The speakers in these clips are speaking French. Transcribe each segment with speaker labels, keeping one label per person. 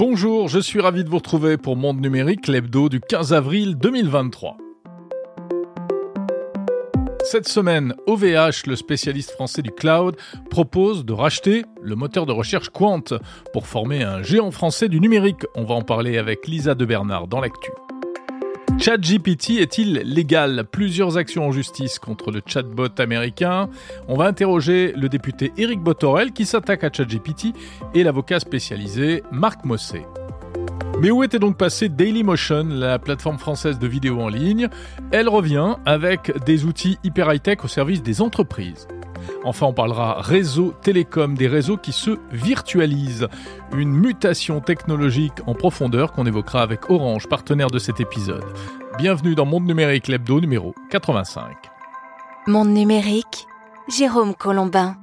Speaker 1: Bonjour, je suis ravi de vous retrouver pour Monde Numérique, l'hebdo du 15 avril 2023. Cette semaine, OVH, le spécialiste français du cloud, propose de racheter le moteur de recherche Quant pour former un géant français du numérique. On va en parler avec Lisa de Bernard dans l'actu. ChatGPT est-il légal? Plusieurs actions en justice contre le chatbot américain. On va interroger le député Éric Botorel qui s'attaque à ChatGPT et l'avocat spécialisé Marc Mossé. Mais où était donc passé Dailymotion, la plateforme française de vidéo en ligne? Elle revient avec des outils hyper high-tech au service des entreprises. Enfin, on parlera réseau télécom, des réseaux qui se virtualisent. Une mutation technologique en profondeur qu'on évoquera avec Orange, partenaire de cet épisode. Bienvenue dans Monde Numérique, l'hebdo numéro 85.
Speaker 2: Monde Numérique, Jérôme Colombin.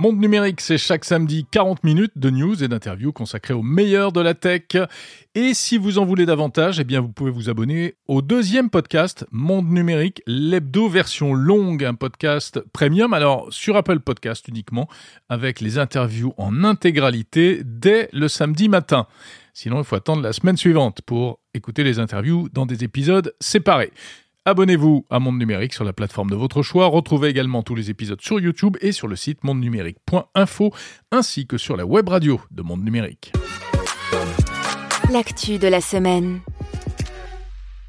Speaker 1: Monde numérique, c'est chaque samedi 40 minutes de news et d'interviews consacrées au meilleur de la tech. Et si vous en voulez davantage, eh bien vous pouvez vous abonner au deuxième podcast Monde numérique, l'hebdo version longue, un podcast premium, alors sur Apple Podcast uniquement, avec les interviews en intégralité dès le samedi matin. Sinon, il faut attendre la semaine suivante pour écouter les interviews dans des épisodes séparés. Abonnez-vous à Monde Numérique sur la plateforme de votre choix. Retrouvez également tous les épisodes sur YouTube et sur le site mondenumérique.info ainsi que sur la web radio de Monde Numérique.
Speaker 2: L'actu de la semaine.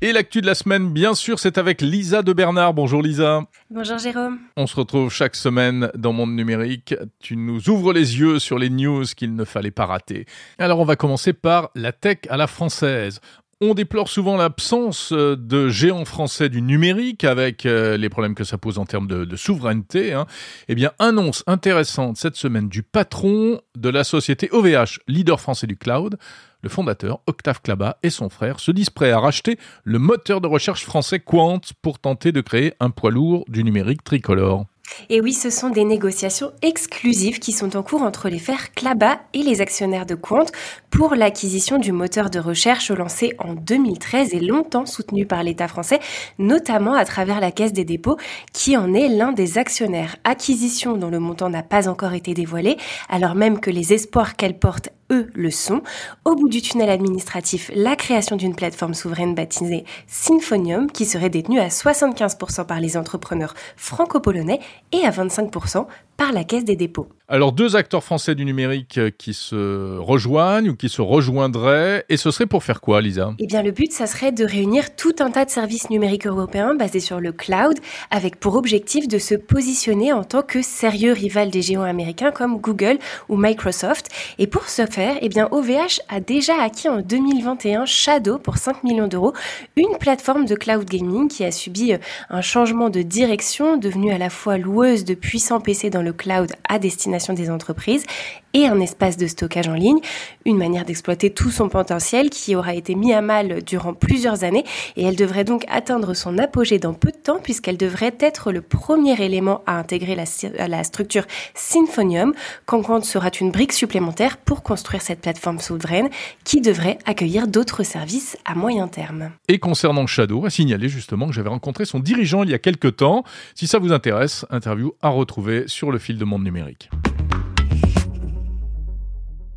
Speaker 1: Et l'actu de la semaine, bien sûr, c'est avec Lisa de Bernard. Bonjour Lisa.
Speaker 3: Bonjour Jérôme.
Speaker 1: On se retrouve chaque semaine dans Monde Numérique. Tu nous ouvres les yeux sur les news qu'il ne fallait pas rater. Alors on va commencer par la tech à la française. On déplore souvent l'absence euh, de géants français du numérique avec euh, les problèmes que ça pose en termes de, souveraineté. Hein. Eh bien, annonce intéressante cette semaine du patron de la société OVH, leader français du cloud. Le fondateur, Octave Klaba, et son frère se disent prêts à racheter le moteur de recherche français Quant pour tenter de créer un poids lourd du numérique tricolore.
Speaker 3: Et oui, ce sont des négociations exclusives qui sont en cours entre les fers Claba et les actionnaires de Quant pour l'acquisition du moteur de recherche lancé en 2013 et longtemps soutenu par l'État français, notamment à travers la Caisse des dépôts, qui en est l'un des actionnaires. Acquisition dont le montant n'a pas encore été dévoilé, alors même que les espoirs qu'elle porte le sont. Au bout du tunnel administratif, la création d'une plateforme souveraine baptisée Symphonium qui serait détenue à 75% par les entrepreneurs franco-polonais et à 25% par la Caisse des dépôts.
Speaker 1: Alors deux acteurs français du numérique euh, qui se rejoignent ou qui se rejoindraient, et ce serait pour faire quoi, Lisa?
Speaker 3: Eh bien le but, ça serait de réunir tout un tas de services numériques européens basés sur le cloud, avec pour objectif de se positionner en tant que sérieux rival des géants américains comme Google ou Microsoft. Et pour ce faire, eh bien OVH a déjà acquis en 2021 Shadow pour 5 millions d'euros, une plateforme de cloud gaming qui a subi euh, un changement de direction, devenue à la fois loueuse de puissants PC dans le cloud à destination des entreprises et un espace de stockage en ligne, une manière d'exploiter tout son potentiel qui aura été mis à mal durant plusieurs années et elle devrait donc atteindre son apogée dans peu de temps puisqu'elle devrait être le premier élément à intégrer la, la structure Symphonium compte sera une brique supplémentaire pour construire cette plateforme souveraine qui devrait accueillir d'autres services à moyen terme.
Speaker 1: Et concernant Shadow, à signaler justement que j'avais rencontré son dirigeant il y a quelques temps. Si ça vous intéresse, interview à retrouver sur le fil de monde numérique.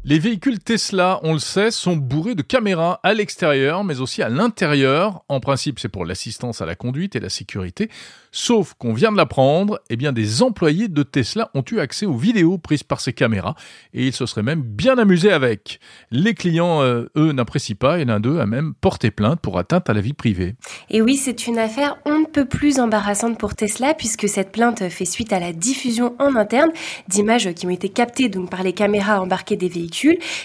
Speaker 1: Les véhicules Tesla, on le sait, sont bourrés de caméras à l'extérieur, mais aussi à l'intérieur. En principe, c'est pour l'assistance à la conduite et la sécurité. Sauf qu'on vient de l'apprendre, eh bien, des employés de Tesla ont eu accès aux vidéos prises par ces caméras et ils se seraient même bien amusés avec. Les clients, euh, eux, n'apprécient pas et l'un d'eux a même porté plainte pour atteinte à la vie privée.
Speaker 3: Et oui, c'est une affaire on ne peut plus embarrassante pour Tesla puisque cette plainte fait suite à la diffusion en interne d'images qui ont été captées donc par les caméras embarquées des véhicules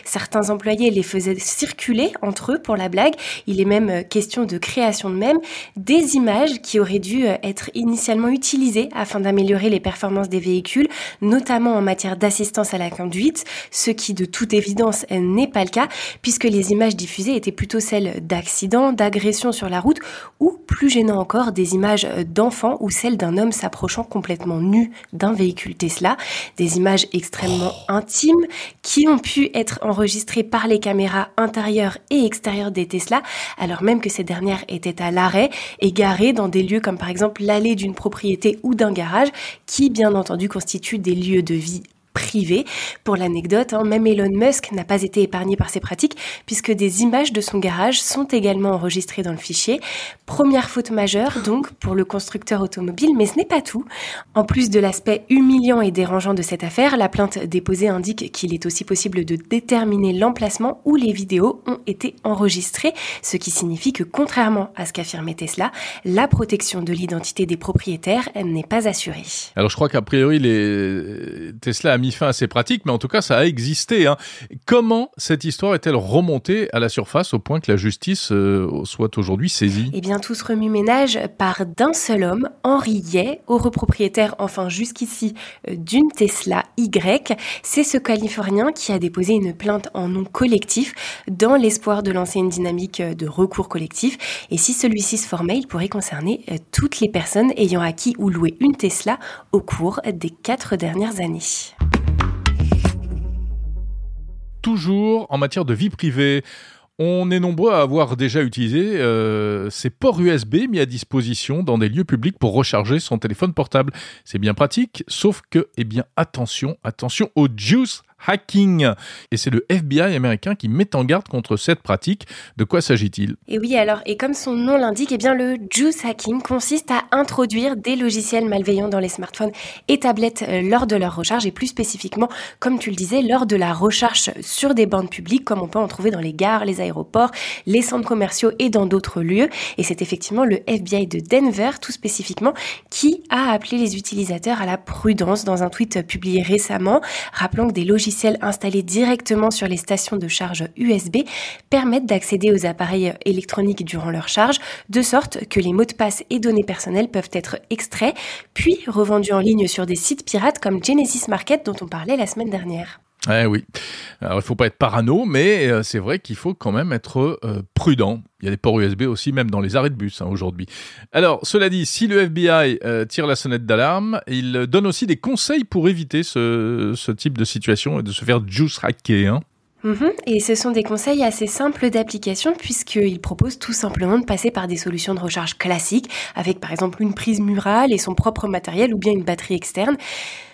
Speaker 3: Certains employés les faisaient circuler entre eux pour la blague. Il est même euh, question de création de même des images qui auraient dû euh, être initialement utilisées afin d'améliorer les performances des véhicules, notamment en matière d'assistance à la conduite, ce qui de toute évidence n'est pas le cas puisque les images diffusées étaient plutôt celles d'accidents, d'agressions sur la route ou plus gênant encore des images euh, d'enfants ou celles d'un homme s'approchant complètement nu d'un véhicule Tesla, des images extrêmement intimes qui ont pu être enregistrées par les caméras intérieures et extérieures des Tesla, alors même que ces dernières étaient à l'arrêt et garées dans des lieux comme par exemple l'allée d'une propriété ou d'un garage, qui bien entendu constituent des lieux de vie privée. Pour l'anecdote, hein, même Elon Musk n'a pas été épargné par ces pratiques puisque des images de son garage sont également enregistrées dans le fichier. Première faute majeure donc pour le constructeur automobile, mais ce n'est pas tout. En plus de l'aspect humiliant et dérangeant de cette affaire, la plainte déposée indique qu'il est aussi possible de déterminer l'emplacement où les vidéos ont été enregistrées, ce qui signifie que contrairement à ce qu'affirmait Tesla, la protection de l'identité des propriétaires n'est pas assurée.
Speaker 1: Alors je crois qu'a priori. Tesla a mis fin à ces pratiques, mais en tout cas ça a existé. Hein. Comment cette histoire est-elle remontée à la surface au point que la justice euh, soit aujourd'hui saisie?
Speaker 3: Eh bien tout se remue-ménage par d'un seul homme, Henri Yeh, heureux propriétaire enfin jusqu'ici euh, d'une Tesla Y. C'est ce Californien qui a déposé une plainte en nom collectif dans l'espoir de lancer une dynamique de recours collectif. Et si celui-ci se formait, il pourrait concerner euh, toutes les personnes ayant acquis ou loué une Tesla au cours des quatre dernières années.
Speaker 1: Toujours en matière de vie privée, on est nombreux à avoir déjà utilisé euh, ces ports USB mis à disposition dans des lieux publics pour recharger son téléphone portable. C'est bien pratique, sauf que, eh bien, attention, attention au juice hacking. Et c'est le FBI américain qui met en garde contre cette pratique. De quoi s'agit-il?
Speaker 3: Et oui, alors, et comme son nom l'indique, eh bien, le juice hacking consiste à introduire des logiciels malveillants dans les smartphones et tablettes euh, lors de leur recharge et plus spécifiquement, comme tu le disais, lors de la recharge sur des bandes publiques, comme on peut en trouver dans les gares, les aéroports, les centres commerciaux et dans d'autres lieux. Et c'est effectivement le FBI de Denver, tout spécifiquement, qui a appelé les utilisateurs à la prudence dans un tweet publié récemment, rappelant que des logiciels installés directement sur les stations de charge USB permettent d'accéder aux appareils électroniques durant leur charge, de sorte que les mots de passe et données personnelles peuvent être extraits, puis revendus en ligne sur des sites pirates comme Genesis Market dont on parlait la semaine dernière.
Speaker 1: Eh oui. Alors, il faut pas être parano, mais euh, c'est vrai qu'il faut quand même être euh, prudent. Il y a des ports USB aussi, même dans les arrêts de bus hein, aujourd'hui. Alors, cela dit, si le FBI euh, tire la sonnette d'alarme, il donne aussi des conseils pour éviter ce, type de situation et de se faire juice hacker. Hein.
Speaker 3: Mm-hmm. Et ce sont des conseils assez simples d'application puisqu'il propose tout simplement de passer par des solutions de recharge classiques avec par exemple une prise murale et son propre matériel ou bien une batterie externe.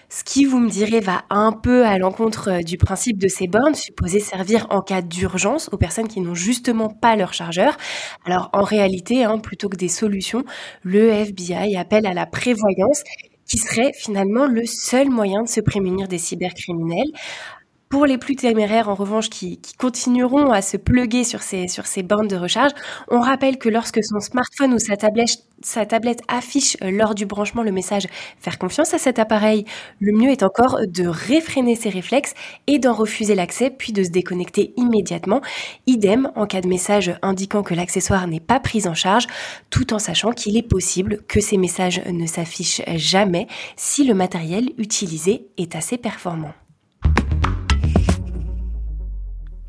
Speaker 3: Ce qui, vous me direz, va un peu à l'encontre euh, du principe de ces bornes, supposées servir en cas d'urgence aux personnes qui n'ont justement pas leur chargeur. Alors en réalité, hein, plutôt que des solutions, le FBI appelle à la prévoyance qui serait finalement le seul moyen de se prémunir des cybercriminels. Pour les plus téméraires, en revanche, qui, continueront à se pluguer sur ces, sur bornes de recharge, on rappelle que lorsque son smartphone ou sa tablette, sa tablette affiche euh, lors du branchement le message Faire confiance à cet appareil, le mieux est encore de réfréner ses réflexes et d'en refuser l'accès, puis de se déconnecter immédiatement. Idem en cas de message indiquant que l'accessoire n'est pas pris en charge, tout en sachant qu'il est possible que ces messages ne s'affichent jamais si le matériel utilisé est assez performant.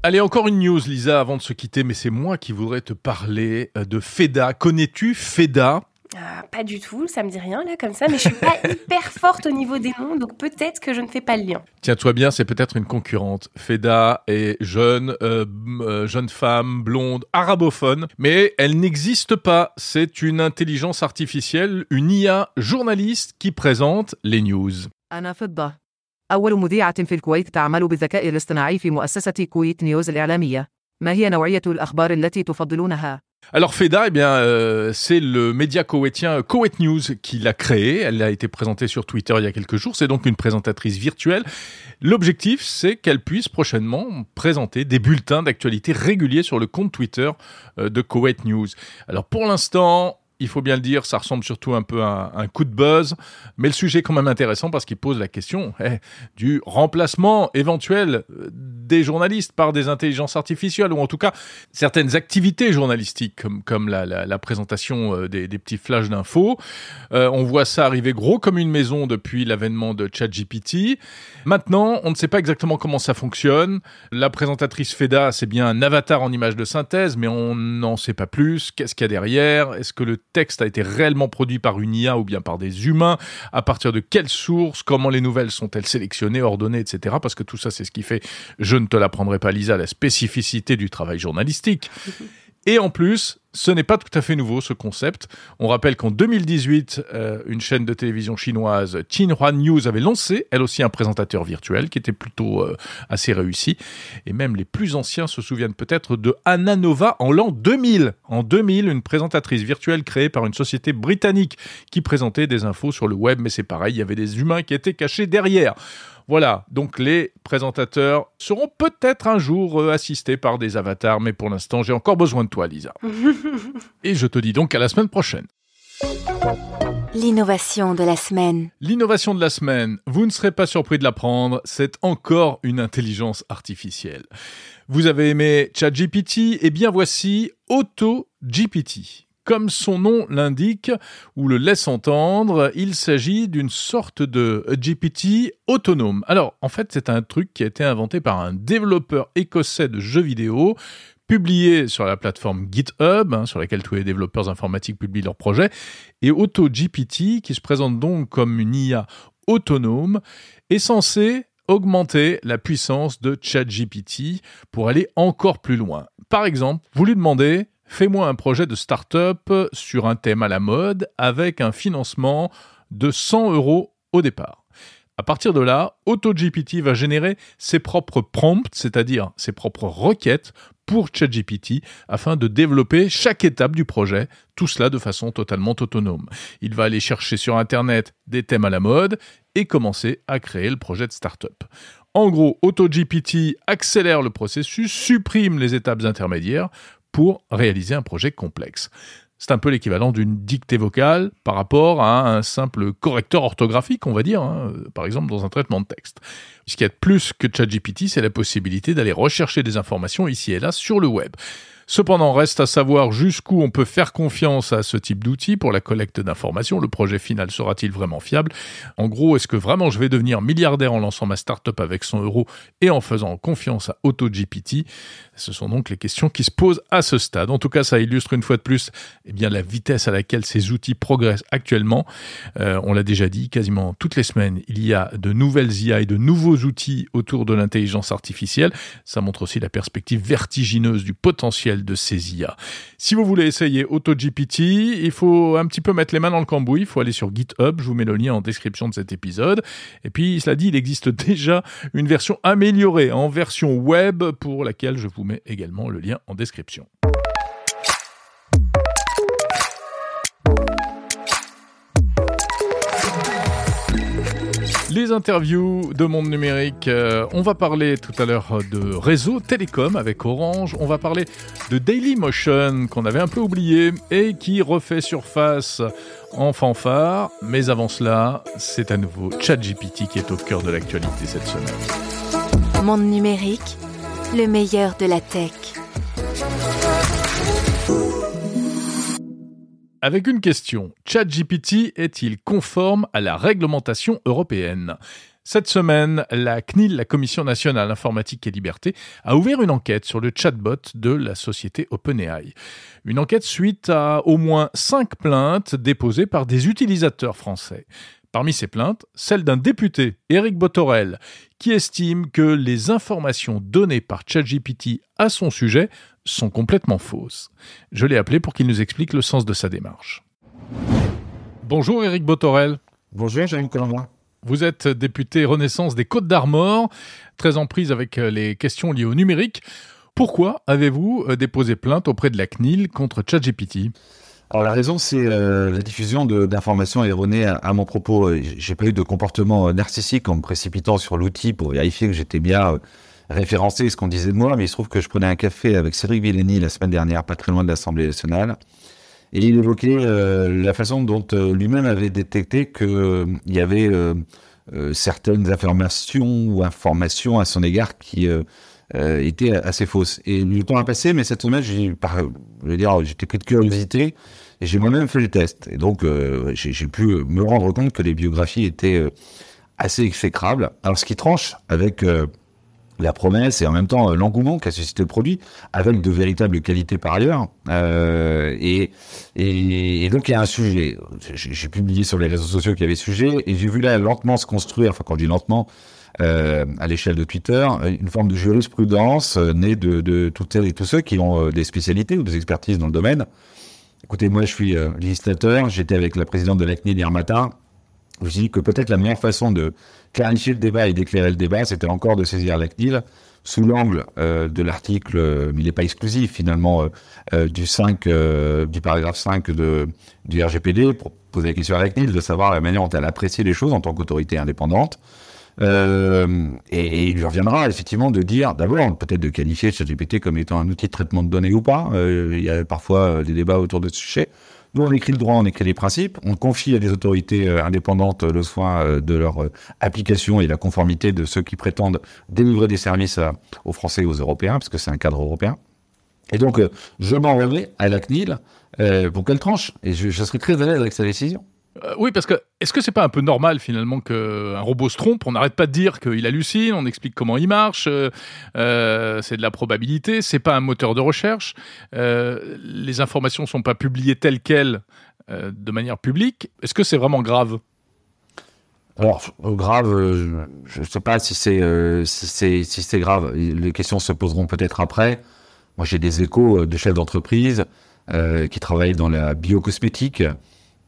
Speaker 1: Allez, encore une news, Lisa, avant de se quitter, mais c'est moi qui voudrais te parler euh, de FEDA. Connais-tu FEDA?
Speaker 3: Ah, pas du tout, ça me dit rien là comme ça, mais je suis pas hyper forte au niveau des noms, donc peut-être que je ne fais pas le lien.
Speaker 1: Tiens-toi bien, c'est peut-être une concurrente. Feda est jeune, euh, euh, jeune femme, blonde, arabophone, mais elle n'existe pas. C'est une intelligence artificielle, une IA journaliste qui présente les news.
Speaker 4: أول مذيعة في الكويت تعمل بالذكاء الاصطناعي في مؤسسة كويت نيوز الإعلامية. ما هي نوعية الأخبار التي تفضلونها؟
Speaker 1: Alors Feda, eh bien, euh, c'est le média koweïtien Koweït News qui l'a créé. Elle a été présentée sur Twitter il y a quelques jours. C'est donc une présentatrice virtuelle. L'objectif, c'est qu'elle puisse prochainement présenter des bulletins d'actualité réguliers sur le compte Twitter euh, de Koweït News. Alors pour l'instant, il faut bien le dire, ça ressemble surtout un peu à un coup de buzz, mais le sujet est quand même intéressant parce qu'il pose la question eh, du remplacement éventuel euh, des journalistes par des intelligences artificielles, ou en tout cas certaines activités journalistiques, comme, la, présentation euh, des, des, petits flashs d'infos. Euh, on voit ça arriver gros comme une maison depuis l'avènement de ChatGPT. Maintenant, on ne sait pas exactement comment ça fonctionne. La présentatrice FEDA, c'est bien un avatar en image de synthèse, mais on n'en sait pas plus. Qu'est-ce qu'il y a derrière? Est-ce que le texte a été réellement produit par une IA ou bien par des humains À partir de quelles sources Comment les nouvelles sont-elles sélectionnées, ordonnées, etc. Parce que tout ça, c'est ce qui fait, je ne te l'apprendrai pas Lisa, la spécificité du travail journalistique. Et en plus, ce n'est pas tout à fait nouveau ce concept. On rappelle qu'en 2018, euh, une chaîne de télévision chinoise, Xinhua News, avait lancé elle aussi un présentateur virtuel qui était plutôt euh, assez réussi. Et même les plus anciens se souviennent peut-être de Anna Nova en l'an 2000. En 2000, une présentatrice virtuelle créée par une société britannique qui présentait des infos sur le web, mais c'est pareil, il y avait des humains qui étaient cachés derrière. Voilà, donc les présentateurs seront peut-être un jour euh, assistés par des avatars, mais pour l'instant j'ai encore besoin de toi Lisa. Et je te dis donc à la semaine prochaine.
Speaker 2: L'innovation de la semaine.
Speaker 1: L'innovation de la semaine, vous ne serez pas surpris de l'apprendre, c'est encore une intelligence artificielle. Vous avez aimé ChatGPT, et bien voici AutoGPT. Comme son nom l'indique ou le laisse entendre, il s'agit d'une sorte de GPT autonome. Alors, en fait, c'est un truc qui a été inventé par un développeur écossais de jeux vidéo, publié sur la plateforme GitHub, hein, sur laquelle tous les développeurs informatiques publient leurs projets, et AutoGPT, qui se présente donc comme une IA autonome, est censé augmenter la puissance de ChatGPT pour aller encore plus loin. Par exemple, vous lui demandez Fais-moi un projet de start-up sur un thème à la mode avec un financement de 100 euros au départ. À partir de là, AutoGPT va générer ses propres prompts, c'est-à-dire ses propres requêtes pour ChatGPT afin de développer chaque étape du projet, tout cela de façon totalement autonome. Il va aller chercher sur Internet des thèmes à la mode et commencer à créer le projet de start-up. En gros, AutoGPT accélère le processus, supprime les étapes intermédiaires pour réaliser un projet complexe. C'est un peu l'équivalent d'une dictée vocale par rapport à un simple correcteur orthographique, on va dire, hein, par exemple dans un traitement de texte. Ce qui est plus que ChatGPT, c'est la possibilité d'aller rechercher des informations ici et là sur le web. Cependant, reste à savoir jusqu'où on peut faire confiance à ce type d'outil pour la collecte d'informations. Le projet final sera-t-il vraiment fiable? En gros, est-ce que vraiment je vais devenir milliardaire en lançant ma startup avec 100 euros et en faisant confiance à AutoGPT? Ce sont donc les questions qui se posent à ce stade. En tout cas, ça illustre une fois de plus eh bien, la vitesse à laquelle ces outils progressent actuellement. Euh, on l'a déjà dit, quasiment toutes les semaines, il y a de nouvelles IA et de nouveaux outils autour de l'intelligence artificielle. Ça montre aussi la perspective vertigineuse du potentiel de ces IA. Si vous voulez essayer AutoGPT, il faut un petit peu mettre les mains dans le cambouis, il faut aller sur GitHub, je vous mets le lien en description de cet épisode. Et puis, cela dit, il existe déjà une version améliorée en version web pour laquelle je vous mets également le lien en description. Les interviews de Monde Numérique, euh, on va parler tout à l'heure de réseau télécom avec Orange, on va parler de Dailymotion qu'on avait un peu oublié et qui refait surface en fanfare, mais avant cela, c'est à nouveau ChatGPT qui est au cœur de l'actualité cette semaine.
Speaker 2: Monde Numérique, le meilleur de la tech.
Speaker 1: Avec une question. ChatGPT est-il conforme à la réglementation européenne? Cette semaine, la CNIL, la Commission nationale informatique et liberté, a ouvert une enquête sur le chatbot de la société OpenAI. Une enquête suite à au moins cinq plaintes déposées par des utilisateurs français. Parmi ces plaintes, celle d'un député, Éric Botorel, qui estime que les informations données par ChatGPT à son sujet sont complètement fausses. Je l'ai appelé pour qu'il nous explique le sens de sa démarche. Bonjour Éric Botorel.
Speaker 5: Bonjour Jean Colombo.
Speaker 1: Vous êtes député Renaissance des Côtes d'Armor, très en prise avec les questions liées au numérique. Pourquoi avez-vous euh, déposé plainte auprès de la CNIL contre ChatGPT?
Speaker 5: Alors la raison, c'est euh, la diffusion d'informations erronées à, mon propos. J'ai pas eu de comportement euh, narcissique en me précipitant sur l'outil pour vérifier que j'étais bien euh, référencé ce qu'on disait de moi, mais il se trouve que je prenais un café avec Cédric Villeni la semaine dernière, pas très loin de l'Assemblée nationale, et il évoquait la façon dont lui-même avait détecté qu'il y avait certaines informations ou informations à son égard qui étaient assez fausses. Et le temps a passé, mais cette semaine, j'ai, je veux dire, j'étais pris de curiosité et j'ai moi-même fait le test. Et donc, euh, j'ai pu me rendre compte que les biographies étaient euh, assez exécrables. Alors, ce qui tranche avec euh, la promesse et en même temps l'engouement qu'a suscité le produit, avec de véritables qualités par ailleurs. Et, et, donc, il y a un sujet. J'ai publié sur les réseaux sociaux qu'il y avait sujet et j'ai vu là lentement se construire, enfin, quand je dis lentement, à l'échelle de Twitter, une forme de jurisprudence née de, de toutes celles et tous ceux qui ont des spécialités ou des expertises dans le domaine. Écoutez, moi je suis législateur, j'étais avec la présidente de l'ACNIL hier matin, je dit que peut-être la meilleure façon de clarifier le débat et d'éclairer le débat, c'était encore de saisir la CNIL sous l'angle euh, de l'article, euh, mais il n'est pas exclusif finalement, euh, du 5, du paragraphe 5 de, du RGPD, pour poser la question à la CNIL, de savoir la manière dont elle apprécie les choses en tant qu'autorité indépendante. Et, et, il lui reviendra effectivement de dire, d'abord, peut-être de qualifier ChatGPT comme étant un outil de traitement de données ou pas. il y a parfois des débats autour de ce sujet. Nous, on écrit le droit, on écrit les principes, on confie à des autorités euh, indépendantes le soin euh, de leur euh, application et la conformité de ceux qui prétendent délivrer des services aux Français et aux Européens, parce que c'est un cadre européen. Et donc, je m'en remettrai à la CNIL pour qu'elle tranche. Et je, je serai très à l'aise avec sa décision.
Speaker 1: Euh, oui, parce que est-ce que c'est pas un peu normal finalement qu'un robot se trompe? On n'arrête pas de dire qu'il hallucine, on explique comment il marche, euh, euh, c'est de la probabilité, c'est pas un moteur de recherche, les informations sont pas publiées telles quelles de manière publique. Est-ce que c'est vraiment grave?
Speaker 5: Alors, grave, je ne sais pas si c'est si grave. Les questions se poseront peut-être après. Moi, j'ai des échos de chefs d'entreprise qui travaillent dans la biocosmétique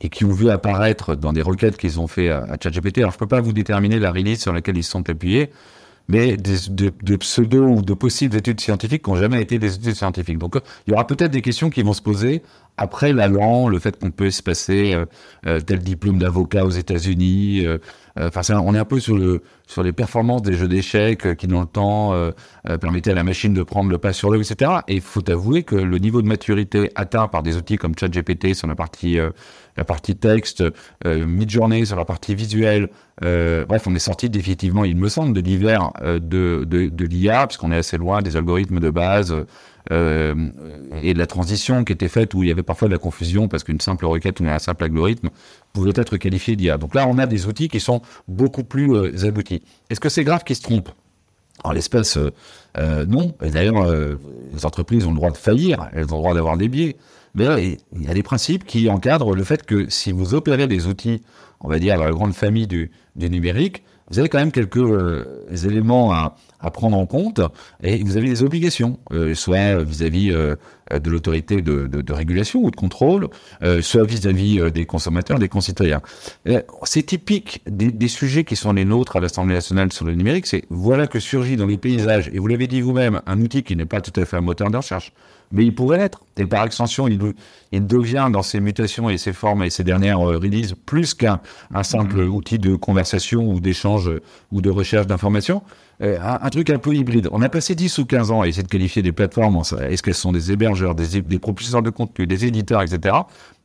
Speaker 5: et qui ont vu apparaître dans des requêtes qu'ils ont fait à, ChatGPT. Alors, je peux pas vous déterminer la release sur laquelle ils sont appuyés, mais des, de, pseudo ou de possibles études scientifiques qui n'ont jamais été des études scientifiques. Donc, il y aura peut-être des questions qui vont se poser après la langue, le fait qu'on peut se passer euh, euh, tel diplôme d'avocat aux États-Unis. Euh, enfin, on est un peu sur le sur les performances des jeux d'échecs qui, dans le temps, permettaient à la machine de prendre le pas sur l'eau, etc. Et il faut avouer que le niveau de maturité atteint par des outils comme ChatGPT sur la partie la partie texte, euh, mid-journée sur la partie visuelle. Euh, bref, on est sorti définitivement, il me semble, de l'hiver euh, de, de, de l'IA, puisqu'on est assez loin des algorithmes de base euh, et de la transition qui était faite où il y avait parfois de la confusion parce qu'une simple requête ou un simple algorithme pouvait être qualifié d'IA. Donc là, on a des outils qui sont beaucoup plus aboutis. Est-ce que c'est grave qu'ils se trompent? En l'espèce, euh, non. Et d'ailleurs, les entreprises ont le droit de faillir, elles ont le droit d'avoir des biais. Mais il y a des principes qui encadrent le fait que si vous opérez des outils, on va dire, dans la grande famille du, numérique, vous avez quand même quelques euh, éléments à, à, prendre en compte et vous avez des obligations, euh, soit vis-à-vis euh, de l'autorité de, de, de, régulation ou de contrôle, soit vis-à-vis des consommateurs, des concitoyens. C'est typique des, des, sujets qui sont les nôtres à l'Assemblée nationale sur le numérique, c'est voilà que surgit dans les paysages, et vous l'avez dit vous-même, un outil qui n'est pas tout à fait un moteur de recherche, mais il pourrait l'être. Et par extension, il, il, devient dans ses mutations et ses formes et ses dernières euh, releases plus qu'un un simple mm-hmm. outil de conversation ou d'échange euh, ou de recherche d'informations. Euh, un, truc un peu hybride. On a passé 10 ou 15 ans à essayer de qualifier des plateformes. Est-ce qu'elles sont des hébergeurs, des, des propulseurs de contenu, des éditeurs, etc.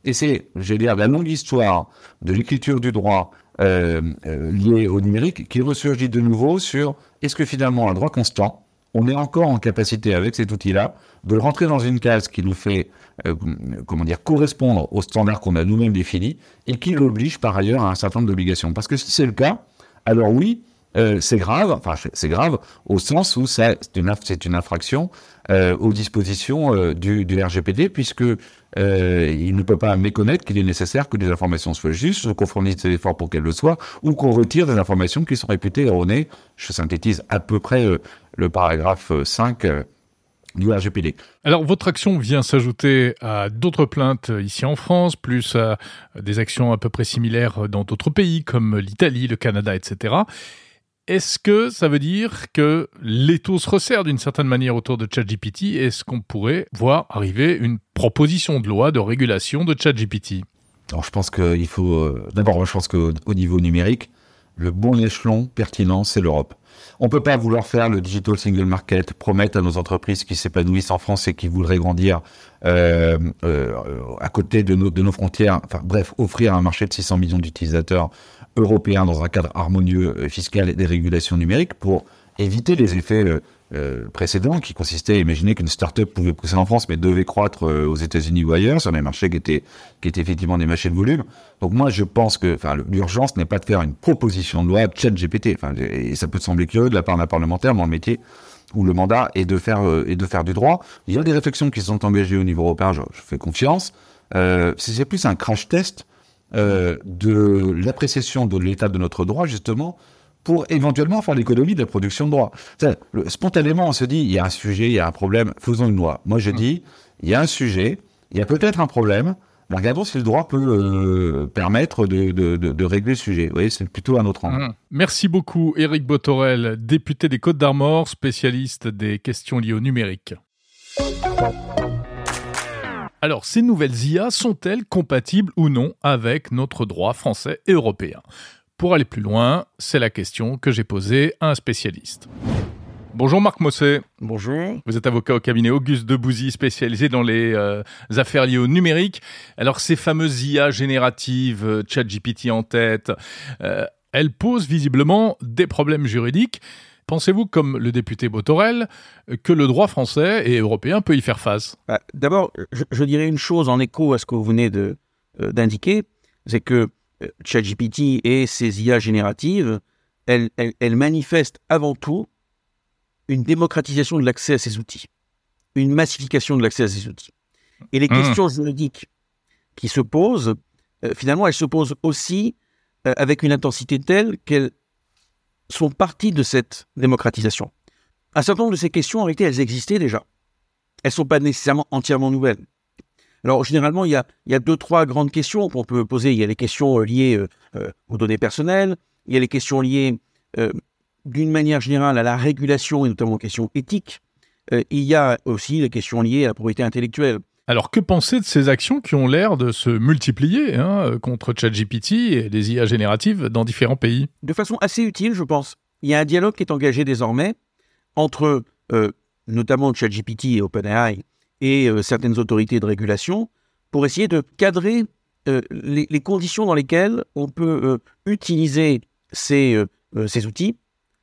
Speaker 5: Et c'est, j'ai dire, la longue histoire de l'écriture du droit euh, euh, liée au numérique qui ressurgit de nouveau sur est-ce que finalement un droit constant on est encore en capacité avec cet outil-là de le rentrer dans une case qui nous fait, euh, comment dire, correspondre aux standards qu'on a nous-mêmes définis et qui l'oblige par ailleurs à un certain nombre d'obligations. Parce que si c'est le cas, alors oui, euh, c'est grave, enfin c'est grave au sens où c'est une, infraction euh, aux dispositions euh, du, RGPD puisque il ne peut pas méconnaître qu'il est nécessaire que des informations soient justes, qu'on fournisse des efforts pour qu'elles le soient, ou qu'on retire des informations qui sont réputées erronées. Je synthétise à peu près le paragraphe 5 du RGPD.
Speaker 1: Alors, votre action vient s'ajouter à d'autres plaintes ici en France, plus à des actions à peu près similaires dans d'autres pays comme l'Italie, le Canada, etc. Est-ce que ça veut dire que l'étau se resserre d'une certaine manière autour de ChatGPT? Est-ce qu'on pourrait voir arriver une proposition de loi de régulation de ChatGPT?
Speaker 5: Alors je pense qu'il faut... Euh, d'abord, je pense qu'au niveau numérique, le bon échelon pertinent, c'est l'Europe. On peut pas vouloir faire le digital single market, promettre à nos entreprises qui s'épanouissent en France et qui voudraient grandir euh, euh, à côté de nos, de nos frontières, enfin bref, offrir un marché de 600 millions d'utilisateurs européens dans un cadre harmonieux euh, fiscal et des régulations numériques pour éviter les effets euh, euh, précédents qui consistaient à imaginer qu'une start-up pouvait pousser en France mais devait croître aux États-Unis ou ailleurs sur des marchés qui étaient qui étaient effectivement des marchés de volume. Donc moi je pense que l'urgence n'est pas de faire une proposition de loi chat GPT. Et ça peut sembler curieux de la part d'un parlementaire dans le métier où le mandat est de faire et de faire du droit. Il y a des réflexions qui sont engagées au niveau européen, je, je fais confiance. Euh, c'est plus un crash test euh, de l'appréciation de l'état de notre droit, justement, pour éventuellement faire l'économie de la production de droit. Spontanément, on se dit, il y a un sujet, il y a un problème, faisons une loi. Moi, je mmh. dis, il y a un sujet, il y a peut-être un problème, ben, regardons si le droit peut euh, permettre de, régler le sujet. Vous voyez, c'est plutôt un autre angle.
Speaker 1: Mmh. Merci beaucoup, Éric Botorel, député des Côtes d'Armor, spécialiste des questions liées au numérique. Alors, ces nouvelles IA sont-elles compatibles ou non avec notre droit français et européen? Pour aller plus loin, c'est la question que j'ai posée à un spécialiste. Bonjour Marc Mossé.
Speaker 6: Bonjour.
Speaker 1: Vous êtes avocat au cabinet Auguste Debouzy, spécialisé dans les euh, affaires liées au numérique. Alors ces fameuses IA génératives, euh, ChatGPT en tête, euh, elles posent visiblement des problèmes juridiques. Pensez-vous, comme le député Botorel, que le droit français et européen peut y faire face?
Speaker 6: Bah, D'abord, je, dirais une chose en écho à ce que vous venez euh, d'indiquer, c'est que ChatGPT et ses IA génératives, elles, manifestent avant tout une démocratisation de l'accès à ces outils, une massification de l'accès à ces outils. Et les mmh. questions juridiques qui se posent, euh, finalement, elles se posent aussi avec une intensité telle qu'elles sont parties de cette démocratisation. Un certain nombre de ces questions, en réalité, elles existaient déjà. Elles ne sont pas nécessairement entièrement nouvelles. Alors, généralement, il y, a, deux, trois grandes questions qu'on peut poser. Il y a les questions euh, liées euh, euh, aux données personnelles, il y a les questions liées, d'une manière générale, à la régulation et notamment aux questions éthiques. il y a aussi les questions liées à la propriété intellectuelle.
Speaker 1: Alors que penser de ces actions qui ont l'air de se multiplier hein, contre ChatGPT et les IA génératives dans différents pays?
Speaker 6: De façon assez utile, je pense. Il y a un dialogue qui est engagé désormais entre notamment ChatGPT et OpenAI et euh, certaines autorités de régulation pour essayer de cadrer euh, les, conditions dans lesquelles on peut utiliser ces, ces, outils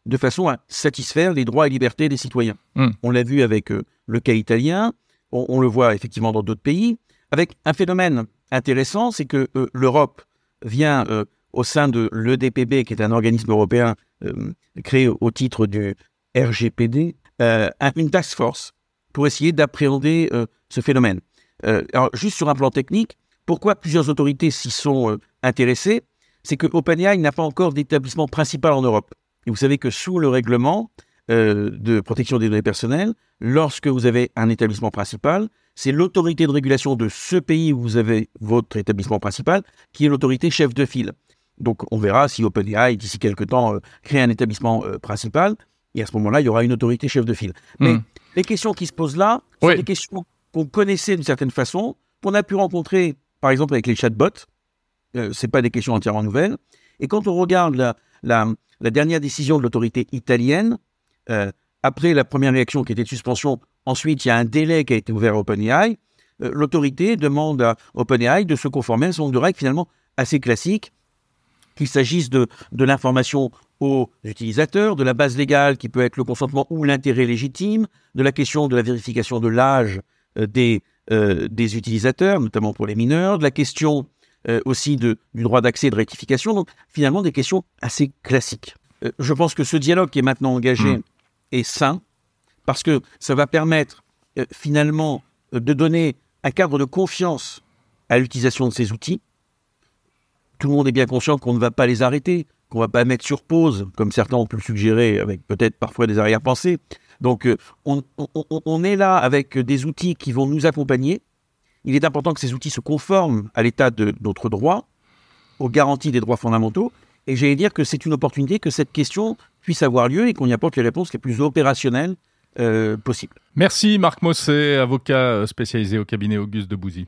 Speaker 6: de façon à satisfaire les droits et libertés des citoyens. Hmm. On l'a vu avec le cas italien, on, le voit effectivement dans d'autres pays, avec un phénomène intéressant, c'est que euh, l'Europe vient euh, au sein de l'EDPB, qui est un organisme européen euh, créé au titre du RGPD, une task force pour essayer d'appréhender ce phénomène. alors, juste sur un plan technique, pourquoi plusieurs autorités s'y sont intéressées? C'est que OpenAI n'a pas encore d'établissement principal en Europe. Et vous savez que sous le règlement, euh, de protection des données personnelles, lorsque vous avez un établissement principal, c'est l'autorité de régulation de ce pays où vous avez votre établissement principal qui est l'autorité chef de file. Donc on verra si OpenAI, d'ici quelques temps, euh, crée un établissement euh, principal, et à ce moment-là, il y aura une autorité chef de file. Mais hmm. Les questions qui se posent là sont des questions qu'on connaissait d'une certaine façon, qu'on a pu rencontrer, par exemple, avec les chatbots. Euh, c'est pas des questions entièrement nouvelles. Et quand on regarde la, la dernière décision de l'autorité italienne, euh, après la première réaction qui était de suspension, ensuite il y a un délai qui a été ouvert à OpenAI. Euh, l'autorité demande à OpenAI de se conformer à un certain nombre de règles finalement assez classiques, qu'il s'agisse de, de l'information aux utilisateurs, de la base légale qui peut être le consentement ou l'intérêt légitime, de la question de la vérification de l'âge euh, des, des utilisateurs, notamment pour les mineurs, de la question aussi de, du droit d'accès et de rectification, donc finalement des questions assez classiques. je pense que ce dialogue qui est maintenant engagé mmh et sain, parce que ça va permettre euh, finalement euh, de donner un cadre de confiance à l'utilisation de ces outils. Tout le monde est bien conscient qu'on ne va pas les arrêter, qu'on ne va pas mettre sur pause, comme certains ont pu le suggérer, avec peut-être parfois des arrière-pensées. Donc euh, on, est là avec des outils qui vont nous accompagner. Il est important que ces outils se conforment à l'état de notre droit, aux garanties des droits fondamentaux. Et j'allais dire que c'est une opportunité que cette question puisse avoir lieu et qu'on y apporte les réponses les plus opérationnelles euh, possibles.
Speaker 1: Merci Marc Mossé, avocat spécialisé au cabinet Auguste de Bouzy.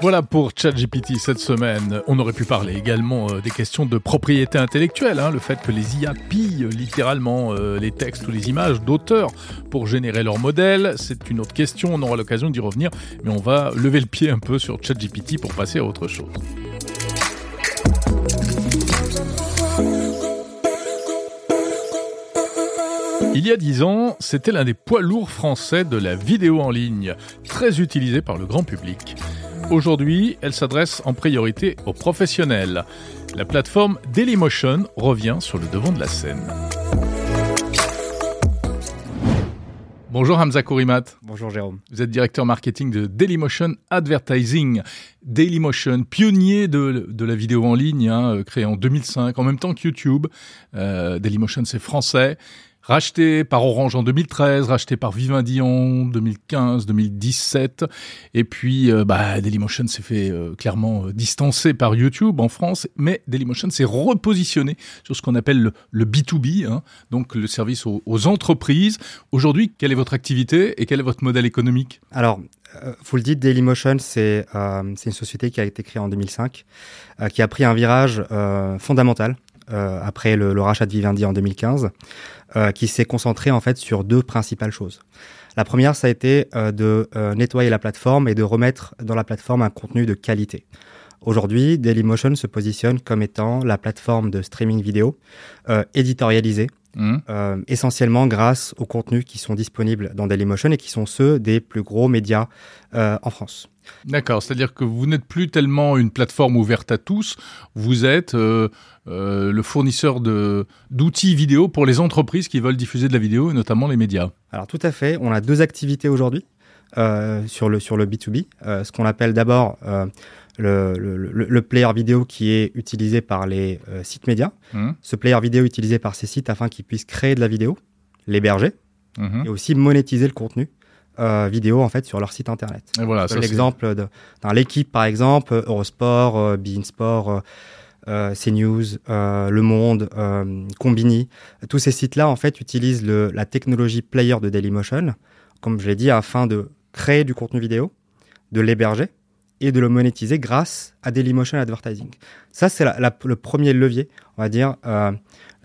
Speaker 1: Voilà pour ChatGPT cette semaine. On aurait pu parler également euh, des questions de propriété intellectuelle, hein, le fait que les IA pillent littéralement euh, les textes ou les images d'auteurs pour générer leurs modèles. C'est une autre question, on aura l'occasion d'y revenir, mais on va lever le pied un peu sur ChatGPT pour passer à autre chose. Il y a dix ans, c'était l'un des poids lourds français de la vidéo en ligne, très utilisé par le grand public. Aujourd'hui, elle s'adresse en priorité aux professionnels. La plateforme Dailymotion revient sur le devant de la scène. Bonjour Hamza Kourimat.
Speaker 7: Bonjour Jérôme.
Speaker 1: Vous êtes directeur marketing de Dailymotion Advertising. Dailymotion, pionnier de, de la vidéo en ligne, hein, créé en 2005, en même temps que YouTube. Euh, Dailymotion, c'est français racheté par Orange en 2013, racheté par Vivendi en 2015, 2017. Et puis, euh, bah, Dailymotion s'est fait euh, clairement euh, distancer par YouTube en France, mais Dailymotion s'est repositionné sur ce qu'on appelle le, B2B, hein, donc le service aux, entreprises. Aujourd'hui, quelle est votre activité et quel est votre modèle économique?
Speaker 7: Alors, vous le dites, Dailymotion, c'est une société qui a été créée en 2005, qui a pris un virage fondamental après le, le, rachat de Vivendi en 2015. Euh, qui s'est concentré en fait sur deux principales choses. La première, ça a été euh, de euh, nettoyer la plateforme et de remettre dans la plateforme un contenu de qualité. Aujourd'hui, Dailymotion se positionne comme étant la plateforme de streaming vidéo éditorialisée, mmh. essentiellement grâce aux contenus qui sont disponibles dans Dailymotion et qui sont ceux des plus gros médias en France.
Speaker 1: D'accord, c'est-à-dire que vous n'êtes plus tellement une plateforme ouverte à tous, vous êtes euh, euh, le fournisseur d'outils vidéo pour les entreprises qui veulent diffuser de la vidéo, et notamment les médias.
Speaker 7: Alors tout à fait, on a deux activités aujourd'hui euh, sur, le, sur le B2B. ce qu'on appelle d'abord le, le, player vidéo qui est utilisé par les sites médias. Mmh. Ce player vidéo utilisé par ces sites afin qu'ils puissent créer de la vidéo, l'héberger, mmh. et aussi monétiser le contenu euh, vidéo en fait sur leur site internet.
Speaker 1: Et voilà,
Speaker 7: l'exemple dans l'équipe par exemple, Eurosport, euh, Bein Sport, euh, CNews, Le Monde, Combini, tous ces sites-là en fait utilisent le, la technologie player de Dailymotion, comme je l'ai dit, afin de créer du contenu vidéo, de l'héberger et de le monétiser grâce à Dailymotion Advertising. Ça, c'est le premier levier, on va dire,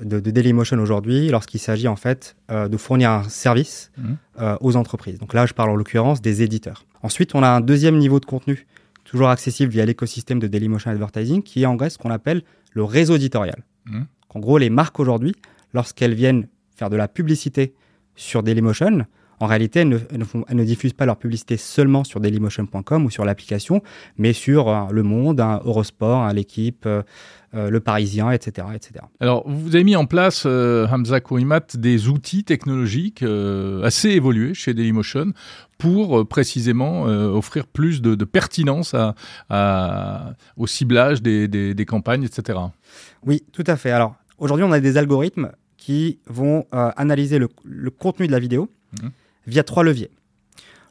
Speaker 7: de, Dailymotion aujourd'hui lorsqu'il s'agit en fait euh, de fournir un service mmh. euh, aux entreprises. Donc là, je parle en l'occurrence des éditeurs. Ensuite, on a un deuxième niveau de contenu, toujours accessible via l'écosystème de Dailymotion Advertising, qui est en ce qu'on appelle le réseau éditorial. Mmh. En gros, les marques aujourd'hui, lorsqu'elles viennent faire de la publicité sur Dailymotion, en réalité, elles ne, diffusent pas leur publicité seulement sur dailymotion.com ou sur l'application, mais sur euh, Le Monde, Eurosport, l'équipe, euh, euh, Le Parisien, etc., etc.
Speaker 1: Alors, vous avez mis en place, Hamza Kouimat, des outils technologiques assez évolués chez Dailymotion pour précisément offrir plus de, pertinence à, au ciblage des, campagnes, etc.
Speaker 7: Oui, tout à fait. Alors, aujourd'hui, on a des algorithmes qui vont analyser le, contenu de la vidéo. Mmh via trois leviers.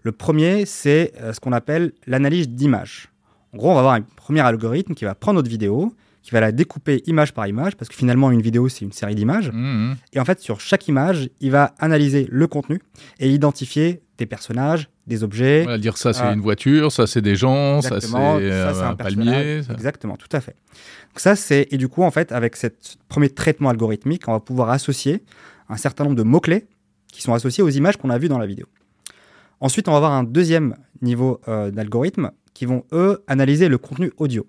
Speaker 7: Le premier, c'est euh, ce qu'on appelle l'analyse d'image. En gros, on va avoir un premier algorithme qui va prendre notre vidéo, qui va la découper image par image, parce que finalement, une vidéo, c'est une série d'images. Mmh, mmh. Et en fait, sur chaque image, il va analyser le contenu et identifier des personnages, des objets.
Speaker 1: On va dire ça, c'est euh, une voiture, ça, c'est des gens, ça, c'est euh, un, palmier.
Speaker 7: Exactement, tout à fait. Donc ça, c'est et du coup, en fait, avec ce premier traitement algorithmique, on va pouvoir associer un certain nombre de mots clés qui sont associés aux images qu'on a vues dans la vidéo. Ensuite, on va avoir un deuxième niveau euh, d'algorithmes qui vont, eux, analyser le contenu audio.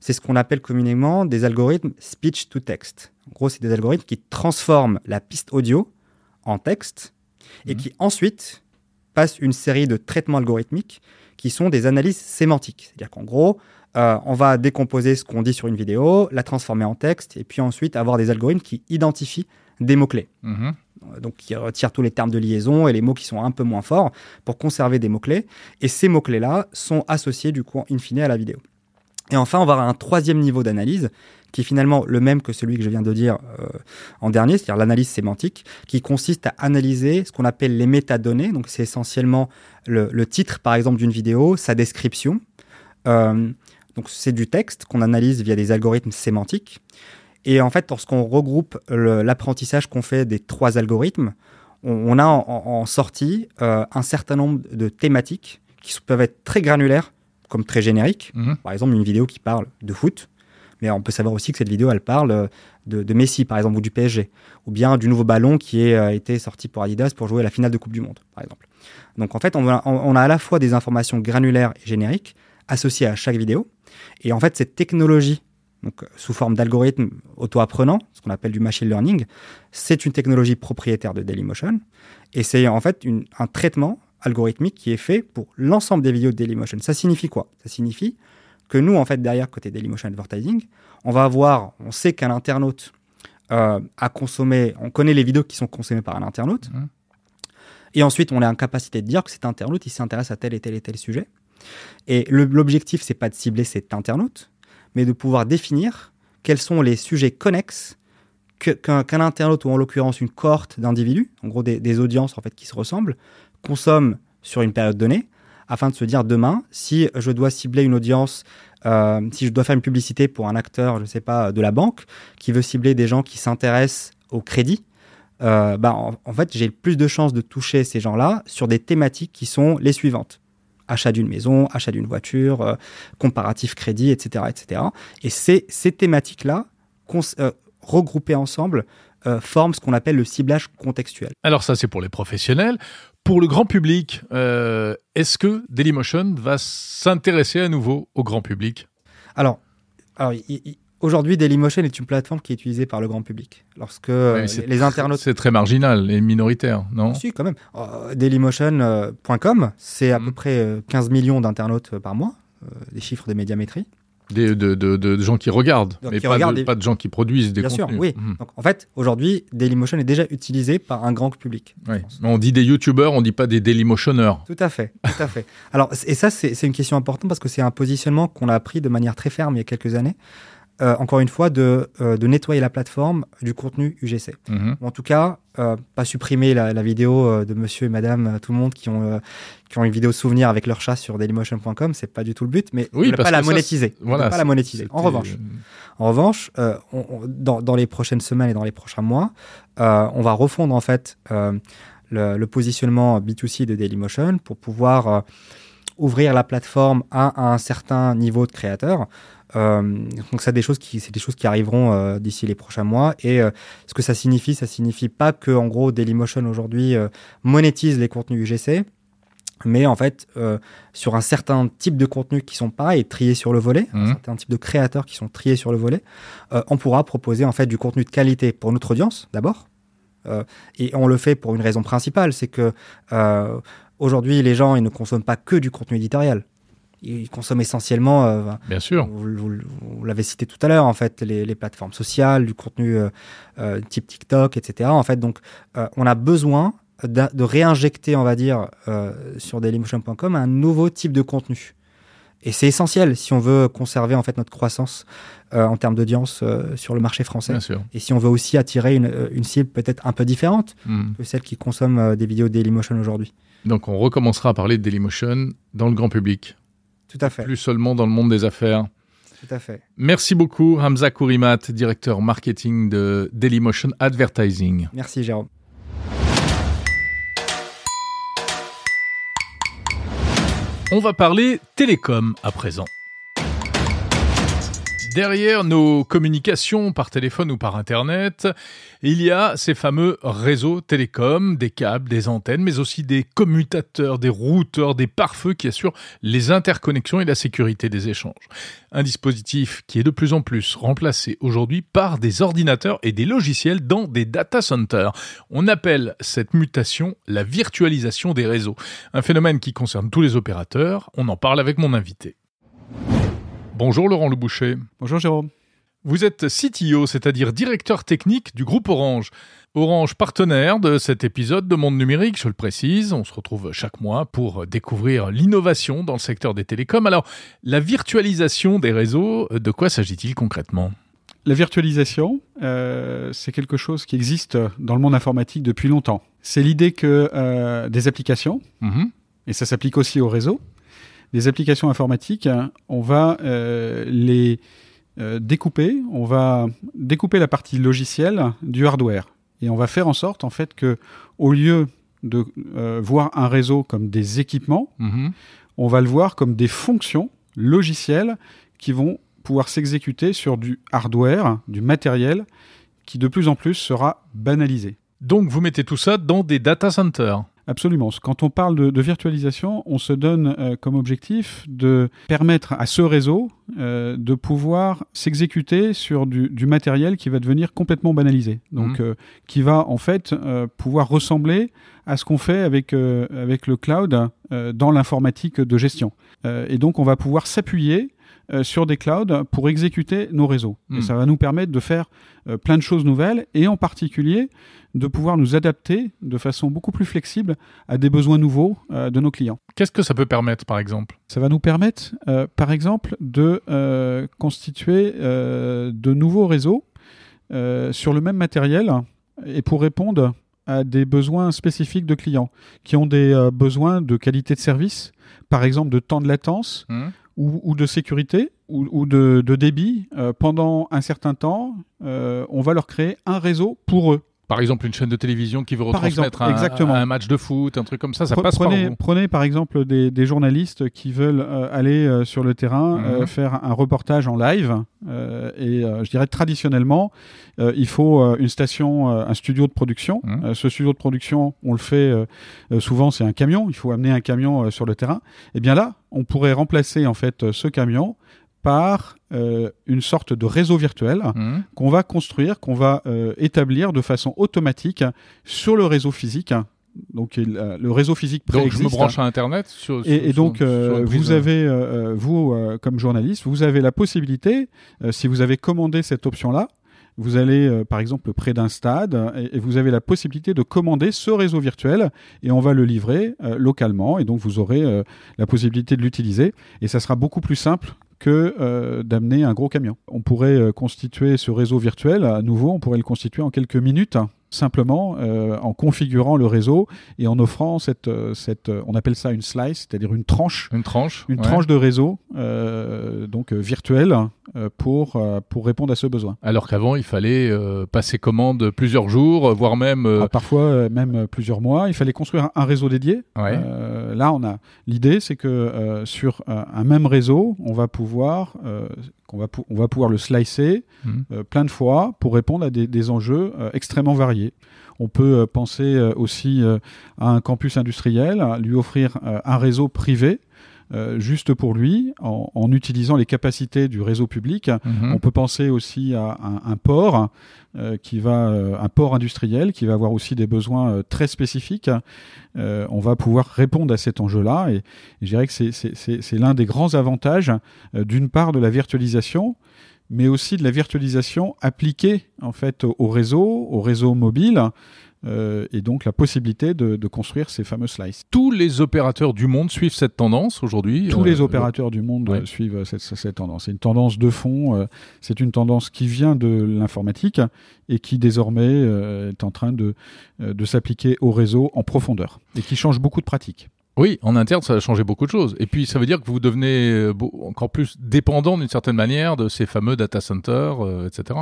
Speaker 7: C'est ce qu'on appelle communément des algorithmes speech to text. En gros, c'est des algorithmes qui transforment la piste audio en texte et mhm. qui ensuite passent une série de traitements algorithmiques qui sont des analyses sémantiques. C'est-à-dire qu'en gros, euh, on va décomposer ce qu'on dit sur une vidéo, la transformer en texte, et puis ensuite avoir des algorithmes qui identifient des mots-clés. Mhm. Donc qui retire tous les termes de liaison et les mots qui sont un peu moins forts pour conserver des mots-clés. Et ces mots-clés-là sont associés du coup in fine à la vidéo. Et enfin, on va avoir un troisième niveau d'analyse qui est finalement le même que celui que je viens de dire euh, en dernier, c'est-à-dire l'analyse sémantique, qui consiste à analyser ce qu'on appelle les métadonnées. Donc c'est essentiellement le, titre, par exemple, d'une vidéo, sa description. Euh, donc c'est du texte qu'on analyse via des algorithmes sémantiques. Et en fait, lorsqu'on regroupe l'apprentissage qu'on fait des trois algorithmes, on, a en, sortie euh, un certain nombre de thématiques qui peuvent être très granulaires, comme très génériques. Mhm. Par exemple, une vidéo qui parle de foot, mais on peut savoir aussi que cette vidéo, elle parle euh, de, Messi, par exemple, ou du PSG, ou bien du nouveau ballon qui a euh, été sorti pour Adidas pour jouer la finale de Coupe du Monde, par exemple. Donc en fait, on a à la fois des informations granulaires et génériques associées à chaque vidéo. Et en fait, cette technologie donc sous forme d'algorithme auto-apprenant, ce qu'on appelle du machine learning. C'est une technologie propriétaire de Dailymotion et c'est en fait un traitement algorithmique qui est fait pour l'ensemble des vidéos de Dailymotion. Ça signifie quoi? Ça signifie que nous, en fait, derrière côté Dailymotion Advertising, on va avoir, on sait qu'un internaute euh, a consommé, on connaît les vidéos qui sont consommées par un internaute. Mmh. Et ensuite, on est en capacité de dire que cet internaute, il s'intéresse à tel et tel et tel sujet. Et l'objectif, c'est pas de cibler cet internaute, mais de pouvoir définir quels sont les sujets connexes qu'un internaute, ou en l'occurrence une cohorte d'individus, en gros des, audiences en fait qui se ressemblent, consomment sur une période donnée, afin de se dire demain, si je dois cibler une audience, euh, si je dois faire une publicité pour un acteur, je sais pas, de la banque, qui veut cibler des gens qui s'intéressent au crédit, euh, bah, en, en fait, j'ai plus de chances de toucher ces gens-là sur des thématiques qui sont les suivantes. Achat d'une maison, achat d'une voiture, euh, comparatif crédit, etc. etc. Et ces, ces thématiques-là, euh, regroupées ensemble, euh, forment ce qu'on appelle le ciblage contextuel.
Speaker 1: Alors ça, c'est pour les professionnels. Pour le grand public, est-ce que Dailymotion va s'intéresser à nouveau au grand public?
Speaker 7: Alors, aujourd'hui, Dailymotion est une plateforme qui est utilisée par le grand public. Lorsque euh,
Speaker 1: Ouais,
Speaker 7: les, les internautes
Speaker 1: C'est très marginal et minoritaire, non?
Speaker 7: Si, quand même. Euh, Dailymotion.com, c'est à peu près euh, 15 millions d'internautes euh, par mois, euh, des chiffres des médiamétries.
Speaker 1: Des- de, de- de- gens qui regardent,
Speaker 7: Donc,
Speaker 1: mais
Speaker 7: qui
Speaker 1: pas,
Speaker 7: regardent
Speaker 1: de,
Speaker 7: des-
Speaker 1: pas de gens qui produisent des
Speaker 7: Bien sûr, oui.
Speaker 1: Mhm.
Speaker 7: Donc, en fait, aujourd'hui, Dailymotion est déjà utilisé par un grand public.
Speaker 1: On dit des youtubeurs, on dit pas des Dailymotionneurs.
Speaker 7: Tout à fait, tout à fait. Alors, et ça, c'est une question importante parce que c'est un positionnement qu'on a pris de manière très ferme il y a quelques années. Euh, encore une fois, de, euh, de nettoyer la plateforme du contenu UGC.
Speaker 1: Mhm.
Speaker 7: Ou en tout cas, euh, pas supprimer la, la vidéo de monsieur et madame, tout le monde qui ont, qui ont une vidéo souvenir avec leur chat sur dailymotion.com, c'est pas du tout le but, mais
Speaker 1: Oui,
Speaker 7: ne pas la
Speaker 1: ça,
Speaker 7: monétiser.
Speaker 1: voilà,
Speaker 7: pas la monétiser. En revanche, en revanche, on- on- dans, dans les prochaines semaines et dans les prochains mois, on va refondre en fait le, le positionnement B2C de Dailymotion pour pouvoir ouvrir la plateforme à, à un certain niveau de créateurs. Euh, donc c'est des choses qui c'est des choses qui arriveront euh, d'ici les prochains mois. Et euh, ce que ça signifie ça signifie pas que en gros Dailymotion aujourd'hui monétise les contenus UGC mais en fait euh, sur un certain type de contenus qui sont pareils triés sur le volet un certain type de créateurs qui sont triés sur le volet euh, on pourra proposer en fait du contenu de qualité pour notre audience d'abord. Euh, et on le fait pour une raison principale c'est que aujourd'hui les gens ils ne consomment pas que du contenu éditorial ils consomment essentiellement euh,
Speaker 1: Bien sûr.
Speaker 7: vous, vous- vous l'avez cité tout à l'heure, en fait, les, les plateformes sociales, du contenu euh, euh, type TikTok, etc. En fait, donc, on a besoin de réinjecter, on va dire, sur dailymotion.com un nouveau type de contenu. Et c'est essentiel si on veut conserver en fait notre croissance en termes d'audience sur le marché français.
Speaker 1: Bien sûr.
Speaker 7: Et si on veut aussi attirer une, une cible peut-être un peu différente
Speaker 1: Mhm.
Speaker 7: que celle qui consomme des vidéos Dailymotion aujourd'hui.
Speaker 1: Donc on recommencera à parler de Dailymotion dans le grand public,
Speaker 7: Tout à fait.
Speaker 1: plus seulement dans le monde des affaires.
Speaker 7: Tout à fait.
Speaker 1: Merci beaucoup Hamza Kourimat, directeur marketing de Dailymotion Advertising.
Speaker 7: Merci Jérôme.
Speaker 1: On va parler télécom à présent. Derrière nos communications par téléphone ou par Internet, il y a ces fameux réseaux télécoms, des câbles, des antennes, mais aussi des commutateurs, des routeurs, des pare-feux qui assurent les interconnexions et la sécurité des échanges. Un dispositif qui est de plus en plus remplacé aujourd'hui par des ordinateurs et des logiciels dans des data centers. On appelle cette mutation la virtualisation des réseaux. Un phénomène qui concerne tous les opérateurs. On en parle avec mon invité. Bonjour Laurent Le Boucher.
Speaker 8: Bonjour Jérôme.
Speaker 1: Vous êtes CTO, c'est-à-dire directeur technique du groupe Orange. Orange partenaire de cet épisode de Monde Numérique, je le précise. On se retrouve chaque mois pour découvrir l'innovation dans le secteur des télécoms. Alors, la virtualisation des réseaux, de quoi s'agit-il concrètement?
Speaker 8: La virtualisation, euh, c'est quelque chose qui existe dans le monde informatique depuis longtemps. C'est l'idée que euh, des applications,
Speaker 1: Mhm.
Speaker 8: et ça s'applique aussi au réseau, des applications informatiques, on va euh, les euh, découper, on va découper la partie logicielle du hardware. Et on va faire en sorte, en fait, que au lieu de euh, voir un réseau comme des équipements,
Speaker 1: Mhm.
Speaker 8: on va le voir comme des fonctions logicielles qui vont pouvoir s'exécuter sur du hardware, du matériel, qui de plus en plus sera banalisé.
Speaker 1: Donc, vous mettez tout ça dans des data centers.
Speaker 8: Absolument. Quand on parle de, de virtualisation, on se donne euh, comme objectif de permettre à ce réseau euh, de pouvoir s'exécuter sur du, du matériel qui va devenir complètement banalisé. Donc,
Speaker 1: Mhm.
Speaker 8: euh, qui va en fait pouvoir ressembler à ce qu'on fait avec, avec le cloud dans l'informatique de gestion. Et donc, on va pouvoir s'appuyer euh, sur des clouds pour exécuter nos réseaux.
Speaker 1: Hmm.
Speaker 8: Et ça va nous permettre de faire euh, plein de choses nouvelles et en particulier de pouvoir nous adapter de façon beaucoup plus flexible à des besoins nouveaux euh, de nos clients.
Speaker 1: Qu'est-ce que ça peut permettre, par exemple?
Speaker 8: Ça va nous permettre, par exemple, de constituer de nouveaux réseaux sur le même matériel et pour répondre à des besoins spécifiques de clients qui ont des euh, besoins de qualité de service, par exemple de temps de latence
Speaker 1: Hmm
Speaker 8: ou, de sécurité ou, de débit euh, pendant un certain temps. euh, on va leur créer un réseau pour eux.
Speaker 1: Par exemple, une chaîne de télévision qui veut
Speaker 8: Par
Speaker 1: retransmettre
Speaker 8: exemple,
Speaker 1: un, un match de foot, un truc comme ça, ça
Speaker 8: Pre-
Speaker 1: passe
Speaker 8: prenez,
Speaker 1: par vous.
Speaker 8: prenez par exemple des, des journalistes qui veulent euh, aller euh, sur le terrain euh,
Speaker 1: Mhm.
Speaker 8: faire un reportage en live. et je dirais traditionnellement, il faut une station, un studio de production.
Speaker 1: Mhm.
Speaker 8: Ce studio de production, on le fait souvent, c'est un camion. Il faut amener un camion sur le terrain. Et bien là, on pourrait remplacer en fait ce camion par euh, une sorte de réseau virtuel
Speaker 1: Hmm
Speaker 8: qu'on va construire, qu'on va euh, établir de façon automatique sur le réseau physique. Donc il- euh, le réseau physique
Speaker 1: Donc, je me
Speaker 8: préexiste.
Speaker 1: branche à Internet sur, sur-
Speaker 8: Et, et donc,
Speaker 1: sur
Speaker 8: vous avez, vous, comme journaliste, vous avez la possibilité, si vous avez commandé cette option-là, vous allez, euh, par exemple, près d'un stade, et, et vous avez la possibilité de commander ce réseau virtuel, et on va le livrer euh, localement, et donc vous aurez euh, la possibilité de l'utiliser, et ça sera beaucoup plus simple que euh, d'amener un gros camion. On pourrait euh, constituer ce réseau virtuel, à nouveau, on pourrait le constituer en quelques minutes, simplement euh, en configurant le réseau et en offrant cette, euh, cette euh, on appelle ça une slice, c'est-à-dire une tranche,
Speaker 1: Une tranche.
Speaker 8: une
Speaker 1: ouais.
Speaker 8: tranche de réseau euh, donc euh, pour, pour répondre à ce besoin.
Speaker 1: Alors qu'avant, il fallait euh, passer commande plusieurs jours, voire même.
Speaker 8: Ah, parfois même plusieurs mois. Il fallait construire un, réseau dédié.
Speaker 1: ouais.
Speaker 8: Là, on a l'idée, c'est que sur un même réseau, on va pouvoir qu'on va on va pouvoir le slicer
Speaker 1: Mhm.
Speaker 8: euh, plein de fois pour répondre à des, des enjeux euh, extrêmement variés. On peut euh, penser euh, aussi euh, à un campus industriel, à lui offrir euh, un réseau privé. Euh, juste pour lui, en, en utilisant les capacités du réseau public,
Speaker 1: Mhm.
Speaker 8: on peut penser aussi à un, un port euh, qui va, euh, un port industriel qui va avoir aussi des besoins très spécifiques. On va pouvoir répondre à cet enjeu-là, et, et je dirais que c'est- l'un des grands avantages, d'une part de la virtualisation, mais aussi de la virtualisation appliquée en fait au, au réseau, au réseau mobile. Euh, et donc la possibilité de, de construire ces fameux slices.
Speaker 1: Tous les opérateurs du monde suivent cette tendance aujourd'hui.
Speaker 8: Tous
Speaker 1: euh,
Speaker 8: les opérateurs du monde
Speaker 1: ouais.
Speaker 8: euh, suivent cette, cette tendance. C'est une tendance de fond, c'est une tendance qui vient de l'informatique et qui désormais est en train de, de s'appliquer au réseau en profondeur et qui change beaucoup de pratiques.
Speaker 1: Oui, en interne, ça a changé beaucoup de choses. Et puis, ça veut dire que vous devenez encore plus dépendant d'une certaine manière de ces fameux data centers, euh, etc.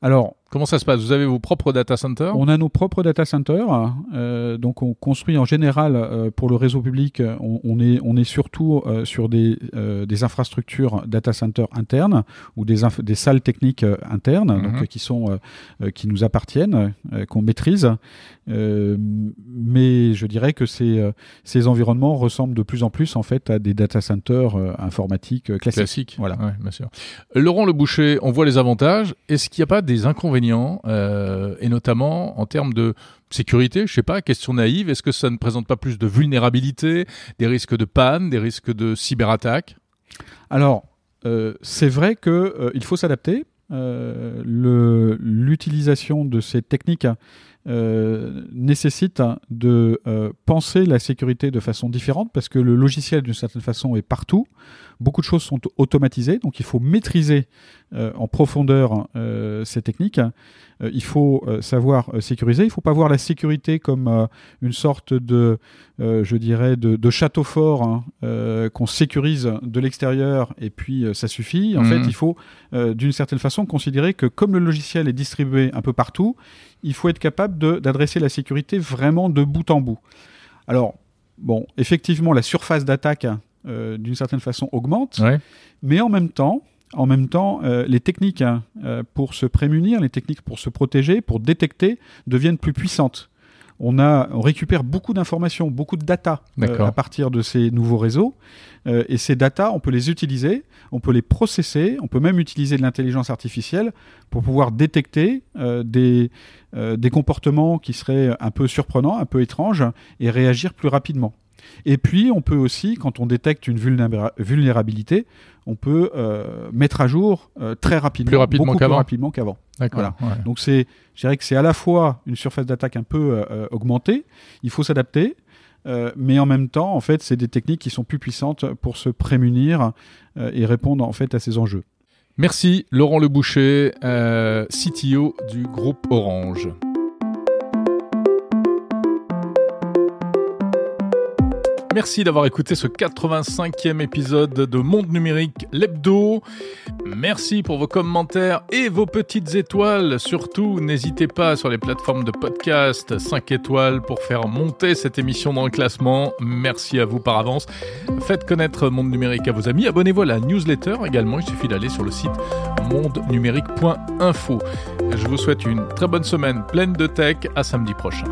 Speaker 8: Alors,
Speaker 1: Comment ça se passe? Vous avez vos propres data centers?
Speaker 8: On a nos propres data centers, euh, donc on construit en général euh, pour le réseau public, on, on est, on est surtout euh, sur des, des infrastructures data centers internes ou des, des salles techniques internes
Speaker 1: Mhm.
Speaker 8: donc, qui, sont, qui nous appartiennent, qu'on maîtrise. Euh, mais je dirais que ces, euh, ces environnements ressemblent de plus en plus en fait à des data centers euh, informatiques classiques. Voilà.
Speaker 1: Ouais, bien sûr. Laurent Le Boucher, on voit les avantages. Est-ce qu'il n'y a pas des inconvénients, euh, et notamment en termes de sécurité Je sais pas, question naïve, est-ce que ça ne présente pas plus de vulnérabilité, des risques de panne, des risques de cyberattaque?
Speaker 8: Alors, euh, c'est vrai qu'il euh, il faut s'adapter. Euh, L'utilisation de ces techniques euh, nécessite de euh, penser la sécurité de façon différente parce que le logiciel, d'une certaine façon, est partout. Beaucoup de choses sont automatisées, donc il faut maîtriser euh, en profondeur euh, ces techniques. Euh, il faut euh, savoir euh, sécuriser. Il ne faut pas voir la sécurité comme euh, une sorte de, euh, je dirais, de, de château fort hein, euh, qu'on sécurise de l'extérieur et puis euh, ça suffit. En fait, il faut euh, d'une certaine façon considérer que comme le logiciel est distribué un peu partout, il faut être capable d'adresser la sécurité vraiment de bout en bout. Alors, bon, effectivement, la surface d'attaque, euh, d'une certaine façon, augmente,
Speaker 1: Ouais.
Speaker 8: mais en même temps, en même temps, euh, les techniques hein, euh, pour se prémunir, les techniques pour se protéger, pour détecter, deviennent plus puissantes. On, a, on récupère beaucoup d'informations, beaucoup de data à partir de ces nouveaux réseaux. Et ces data, on peut les utiliser, on peut les processer, on peut même utiliser de l'intelligence artificielle pour pouvoir détecter des, des comportements qui seraient un peu surprenants, un peu étranges, et réagir plus rapidement. Et puis, on peut aussi, quand on détecte une vulnérabilité, on peut euh, mettre à jour euh, très rapidement,
Speaker 1: plus rapidement
Speaker 8: beaucoup
Speaker 1: qu'avant.
Speaker 8: plus rapidement qu'avant.
Speaker 1: D'accord.
Speaker 8: Voilà.
Speaker 1: ouais.
Speaker 8: Donc c'est, je dirais que c'est à la fois une surface d'attaque un peu euh, augmentée, il faut s'adapter, mais en même temps, en fait, c'est des techniques qui sont plus puissantes pour se prémunir et répondre en fait à ces enjeux.
Speaker 1: Merci Laurent Le Boucher, CTO du groupe Orange. Merci d'avoir écouté ce 85e épisode de Monde Numérique l'Hebdo. Merci pour vos commentaires et vos petites étoiles. Surtout, n'hésitez pas sur les plateformes de podcast 5 étoiles pour faire monter cette émission dans le classement. Merci à vous par avance. Faites connaître Monde Numérique à vos amis. Abonnez-vous à la newsletter également. Il suffit d'aller sur le site mondenumérique.info. Je vous souhaite une très bonne semaine pleine de tech. À samedi prochain.